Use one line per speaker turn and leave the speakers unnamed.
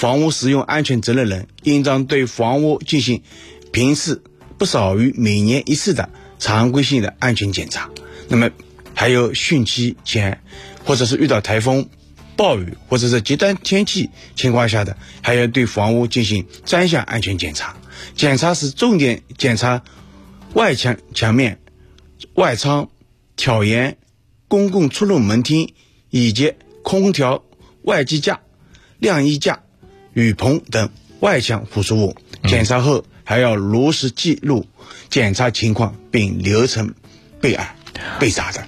房屋使用安全责任人应当对房屋进行频次不少于每年一次的常规性的安全检查。那么，还有汛期前，或者是遇到台风、暴雨或者是极端天气情况下的，还要对房屋进行专项安全检查。检查时重点检查外墙墙面、外窗、挑檐、公共出入门厅以及空调外机架、晾衣架、雨棚等外墙附属物。检查后还要如实记录检查情况，并流程备案备查的。